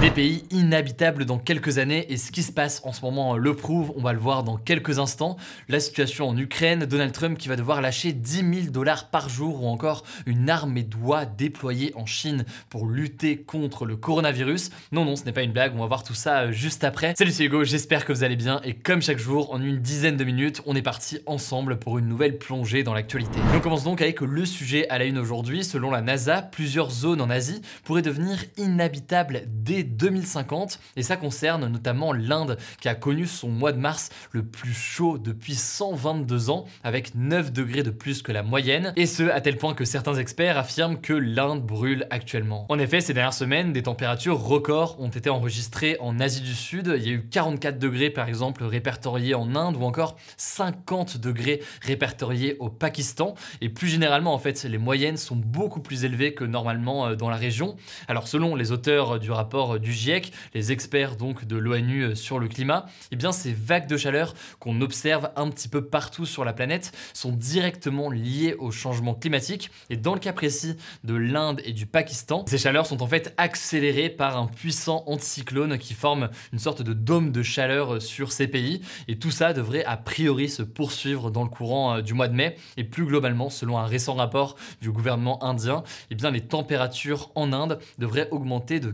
Des pays inhabitables dans quelques années et ce qui se passe en ce moment le prouve, on va le voir dans quelques instants. La situation en Ukraine, Donald Trump qui va devoir lâcher 10 000 dollars par jour ou encore une armée doit déployer en Chine pour lutter contre le coronavirus. Non, non, ce n'est pas une blague, on va voir tout ça euh, juste après. Salut, c'est Hugo, j'espère que vous allez bien et comme chaque jour, en une dizaine de minutes, on est parti ensemble pour une nouvelle plongée dans l'actualité. On commence donc avec le sujet à la une aujourd'hui. Selon la NASA, plusieurs zones en Asie pourraient devenir inhabitables dès 2050 et ça concerne notamment l'Inde qui a connu son mois de mars le plus chaud depuis 122 ans avec 9 degrés de plus que la moyenne et ce à tel point que certains experts affirment que l'Inde brûle actuellement. En effet, ces dernières semaines, des températures records ont été enregistrées en Asie du Sud. Il y a eu 44 degrés par exemple répertoriés en Inde ou encore 50 degrés répertoriés au Pakistan et plus généralement en fait les moyennes sont beaucoup plus élevées que normalement euh, dans la région. Alors selon les auteurs du rapport du GIEC, les experts donc de l'ONU sur le climat, eh bien ces vagues de chaleur qu'on observe un petit peu partout sur la planète sont directement liées au changement climatique. Et dans le cas précis de l'Inde et du Pakistan, ces chaleurs sont en fait accélérées par un puissant anticyclone qui forme une sorte de dôme de chaleur sur ces pays. Et tout ça devrait a priori se poursuivre dans le courant euh, du mois de mai. Et plus globalement selon un récent rapport du gouvernement indien, eh bien les températures en Inde devraient augmenter de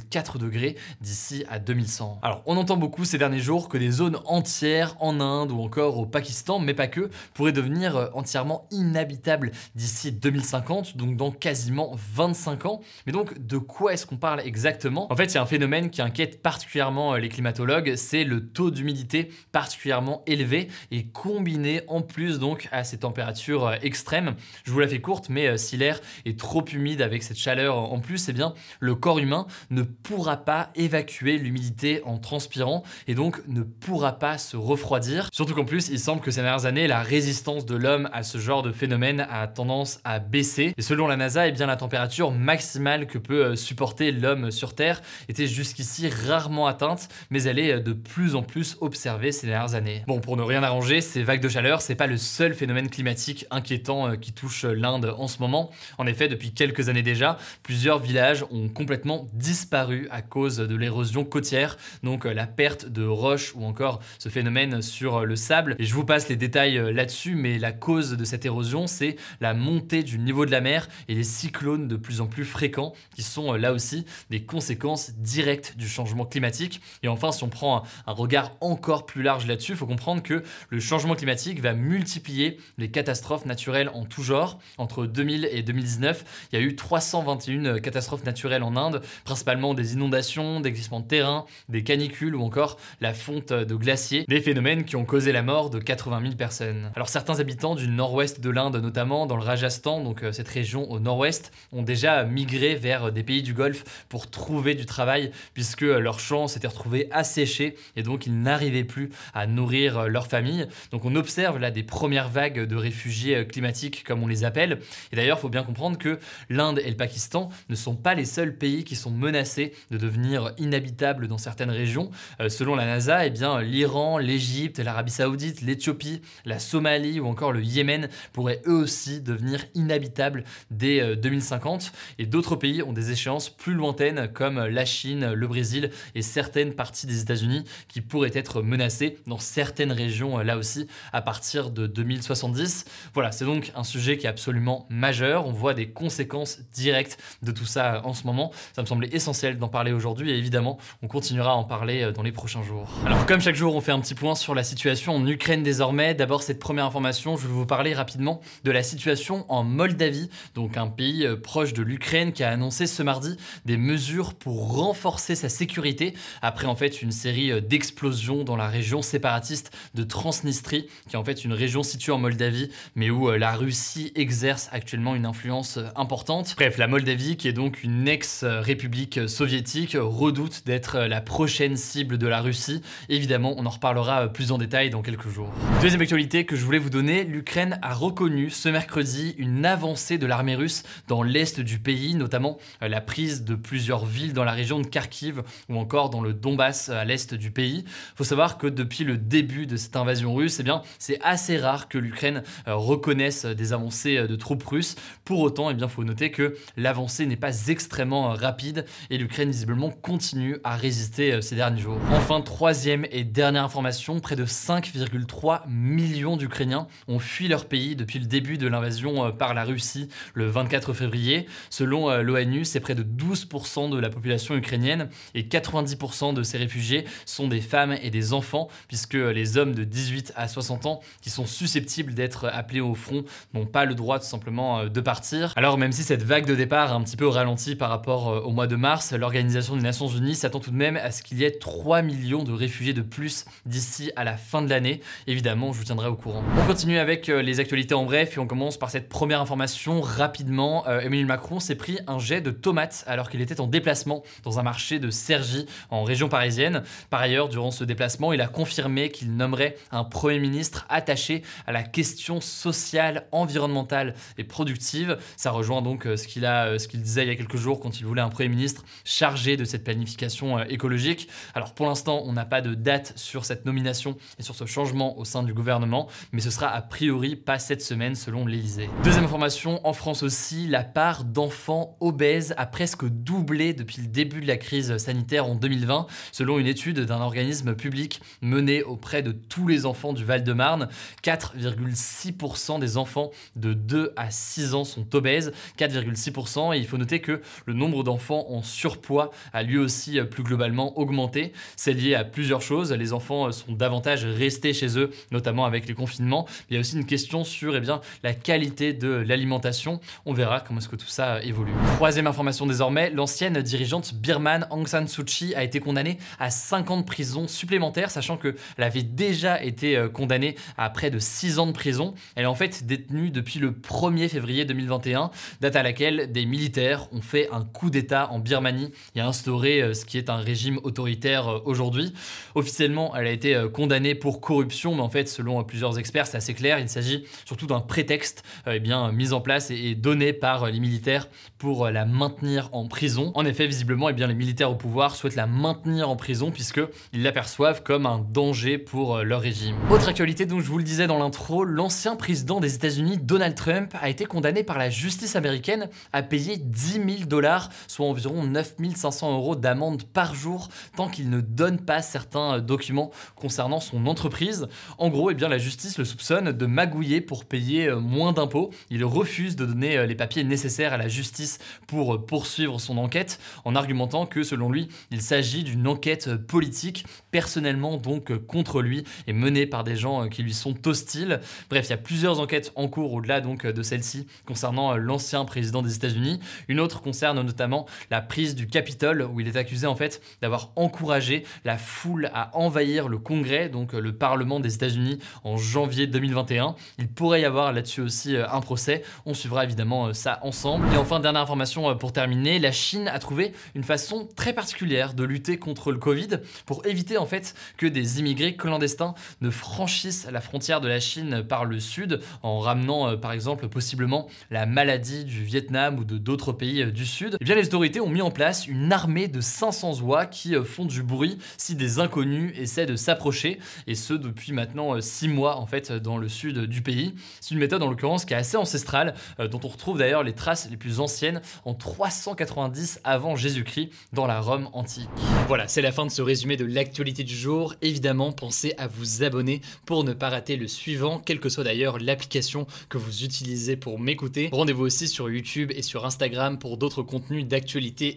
4,4 degrés d'ici à 2100. Alors on entend beaucoup ces derniers jours que des zones entières en Inde ou encore au Pakistan, mais pas que, pourraient devenir euh, entièrement inhabitables d'ici 2050, donc dans quasiment 25 ans. Mais donc de quoi est-ce qu'on parle exactement? En fait, il y a un phénomène qui inquiète particulièrement euh, les climatologues, c'est le taux d'humidité particulièrement élevé et combiné en plus donc à ces températures euh, extrêmes. Je vous la fais courte, mais si l'air est trop humide avec cette chaleur en plus, eh bien le corps humain ne pourra pas évacuer l'humidité en transpirant et donc ne pourra pas se refroidir. Surtout qu'en plus, il semble que ces dernières années, la résistance de l'homme à ce genre de phénomène a tendance à baisser. Et selon la NASA, eh bien, la température maximale que peut euh, supporter l'homme sur Terre était jusqu'ici rarement atteinte, mais elle est euh, de plus en plus observée ces dernières années. Bon, pour ne rien arranger, ces vagues de chaleur, c'est pas le seul phénomène climatique inquiétant euh, qui touche l'Inde en ce moment. En effet, depuis quelques années déjà, plusieurs villages ont complètement disparu à cause de l'érosion côtière, donc euh, la perte de roches ou encore ce phénomène sur euh, le sable. Et je vous passe les détails euh, là-dessus, mais la cause de cette érosion, c'est la montée du niveau de la mer et les cyclones de plus en plus fréquents, qui sont là aussi des conséquences directes du changement climatique. Et enfin, si on prend un regard encore plus large là-dessus, il faut comprendre que le changement climatique va multiplier les catastrophes naturelles en tout genre. Entre 2000 et 2019, il y a eu 321 catastrophes naturelles en Inde, principalement des inondations, des glissements de terrain, des canicules ou encore la fonte de glaciers, des phénomènes qui ont causé la mort de 80 000 personnes. Alors certains habitants du nord-ouest de l'Inde, notamment dans le Rajasthan, donc euh, cette région au nord-ouest, ont déjà migré vers des pays du Golfe pour trouver du travail puisque leurs champs s'étaient retrouvés asséchés et donc ils n'arrivaient plus à nourrir leur famille. Donc on observe là des premières vagues de réfugiés climatiques comme on les appelle. Et d'ailleurs, il faut bien comprendre que l'Inde et le Pakistan ne sont pas les seuls pays qui sont menacés de devenir inhabitables dans certaines régions. Euh, selon la NASA, eh bien l'Iran, l'Égypte, l'Arabie Saoudite, l'Éthiopie, la Somalie ou encore le Yémen pourraient eux aussi devenir inhabitables dès euh, 2050 et d'autres pays ont des échéances plus lointaines comme la Chine, le Brésil et certaines parties des États-Unis qui pourraient être menacées dans certaines régions euh, là aussi à partir de 2070. Voilà, c'est donc un sujet qui est absolument majeur. On voit des conséquences directes de tout ça en ce moment. Ça me semblait essentiel d'en parler aujourd'hui et évidemment, on continuera à en parler euh, dans les prochains jours. Alors, comme chaque jour, on fait un petit point sur la situation en Ukraine désormais. D'abord, cette première information, je vais vous parler rapidement de la situation en Moldavie, donc un pays euh, proche de l'Ukraine qui a annoncé ce mardi des mesures pour renforcer sa sécurité après en fait une série euh, d'explosions dans la région séparatiste de Transnistrie, qui est en fait une région située en Moldavie, mais où la Russie exerce actuellement une influence importante. Bref, la Moldavie, qui est donc une ex-république soviétique, redoute d'être la prochaine cible de la Russie. Évidemment, on en reparlera plus en détail dans quelques jours. Deuxième actualité que je voulais vous donner, l'Ukraine a reconnu ce mercredi une avancée de l'armée russe dans l'est du pays, notamment la prise de plusieurs villes dans la région de Kharkiv ou encore dans le Donbass à l'est du pays. Il faut savoir que depuis le début de cette invasion russe, eh bien, c'est assez rare que l'Ukraine euh, reconnaisse des avancées de troupes russes. Pour autant, eh bien, faut noter que l'avancée n'est pas extrêmement rapide l'Ukraine visiblement continue à résister euh, ces derniers jours. Enfin, troisième et dernière information, près de 5,3 millions d'Ukrainiens ont fui leur pays depuis le début de l'invasion euh, par la Russie le 24 février. Selon euh, l'ONU, c'est près de 12% de la population ukrainienne et 90% de ces réfugiés sont des femmes et des enfants puisque les hommes de 18 à 60 ans qui sont susceptibles d'être appelés au front n'ont pas le droit tout simplement de partir. Alors même si cette vague de départ a un petit peu ralenti par rapport au mois de mars, l'Organisation des Nations Unies s'attend tout de même à ce qu'il y ait 3 millions de réfugiés de plus d'ici à la fin de l'année. Évidemment, je vous tiendrai au courant. On continue avec euh, les actualités en bref et on commence par cette première information rapidement. Euh, Emmanuel Macron s'est pris un jet de tomates alors qu'il était en déplacement dans un marché de Cergy en région parisienne. Par ailleurs, durant ce déplacement, il a confirmé qu'il nommerait un Premier ministre attaché à la question sociale, environnementale et productive. Ça rejoint donc euh, ce qu'il a, ce qu'il disait il y a quelques jours quand il voulait un Premier ministre chargé de cette planification euh, écologique. Alors pour l'instant, on n'a pas de date sur cette nomination et sur ce changement au sein du gouvernement, mais ce sera a priori pas cette semaine selon l'Elysée. Deuxième information, en France aussi, la part d'enfants obèses a presque doublé depuis le début de la crise sanitaire en 2020, selon une étude d'un organisme public mené auprès de tous les enfants du Val-de-Marne. 4,6% des enfants de 2 à 6 ans sont obèses, 4,6%, et il faut noter que le nombre d'enfants en surpoids a lui aussi euh, plus globalement augmenté. C'est lié à plusieurs choses. Les enfants euh, sont davantage restés chez eux, notamment avec les confinements. Il y a aussi une question sur eh bien, la qualité de l'alimentation. On verra comment est-ce que tout ça euh, évolue. Troisième information désormais, l'ancienne dirigeante birmane Aung San Suu Kyi a été condamnée à 5 ans de prison supplémentaire, sachant qu'elle avait déjà été condamnée à près de 6 ans de prison. Elle est en fait détenue depuis le 1er février 2021, date à laquelle des militaires ont fait un coup d'État en Birmanie et a instauré euh, ce qui est un régime autoritaire euh, aujourd'hui. Officiellement, elle a été euh, condamnée pour corruption, mais en fait, selon plusieurs experts, c'est assez clair. Il s'agit surtout d'un prétexte eh bien, mis en place et donné par les militaires pour la maintenir en prison. En effet, visiblement, eh bien, les militaires au pouvoir souhaitent la maintenir en prison puisqu'ils l'aperçoivent comme un danger pour leur régime. Autre actualité dont je vous le disais dans l'intro, l'ancien président des États-Unis, Donald Trump, a été condamné par la justice américaine à payer 10 000 dollars, soit environ 9500 euros d'amende par jour tant qu'il ne donne pas certains euh, documents concernant son entreprise. En gros, eh bien, la justice le soupçonne de magouiller pour payer euh, moins d'impôts. Il refuse de donner euh, les papiers nécessaires à la justice pour poursuivre son enquête en argumentant que selon lui, il s'agit d'une enquête politique, personnellement donc contre lui et menée par des gens qui lui sont hostiles. Bref, il y a plusieurs enquêtes en cours au-delà donc de celle-ci concernant l'ancien président des États-Unis. Une autre concerne notamment la prise du Capitole où il est accusé en fait d'avoir encouragé la foule à envahir le Congrès, donc euh, le Parlement des États-Unis, en janvier 2021. Il pourrait y avoir là-dessus aussi euh, un procès. On suivra évidemment euh, ça ensemble. Et enfin, dernière information pour terminer, la Chine a trouvé une façon très particulière de lutter contre le Covid pour éviter en fait que des immigrés clandestins ne franchissent la frontière de la Chine par le sud en ramenant par exemple possiblement la maladie du Vietnam ou de d'autres pays du sud. Et eh bien les autorités ont mis en place une armée de 500 oies qui euh, font du bruit si des inconnus essaient de s'approcher, et ce depuis maintenant 6 euh, mois en fait dans le sud du pays. C'est une méthode en l'occurrence qui est assez ancestrale, euh, dont on retrouve d'ailleurs les traces les plus anciennes en 390 avant Jésus-Christ dans la Rome antique. Voilà, c'est la fin de ce résumé de l'actualité du jour. Évidemment, pensez à vous abonner pour ne pas rater le suivant, quelle que soit d'ailleurs l'application que vous utilisez pour m'écouter. Rendez-vous aussi sur YouTube et sur Instagram pour d'autres contenus d'actualité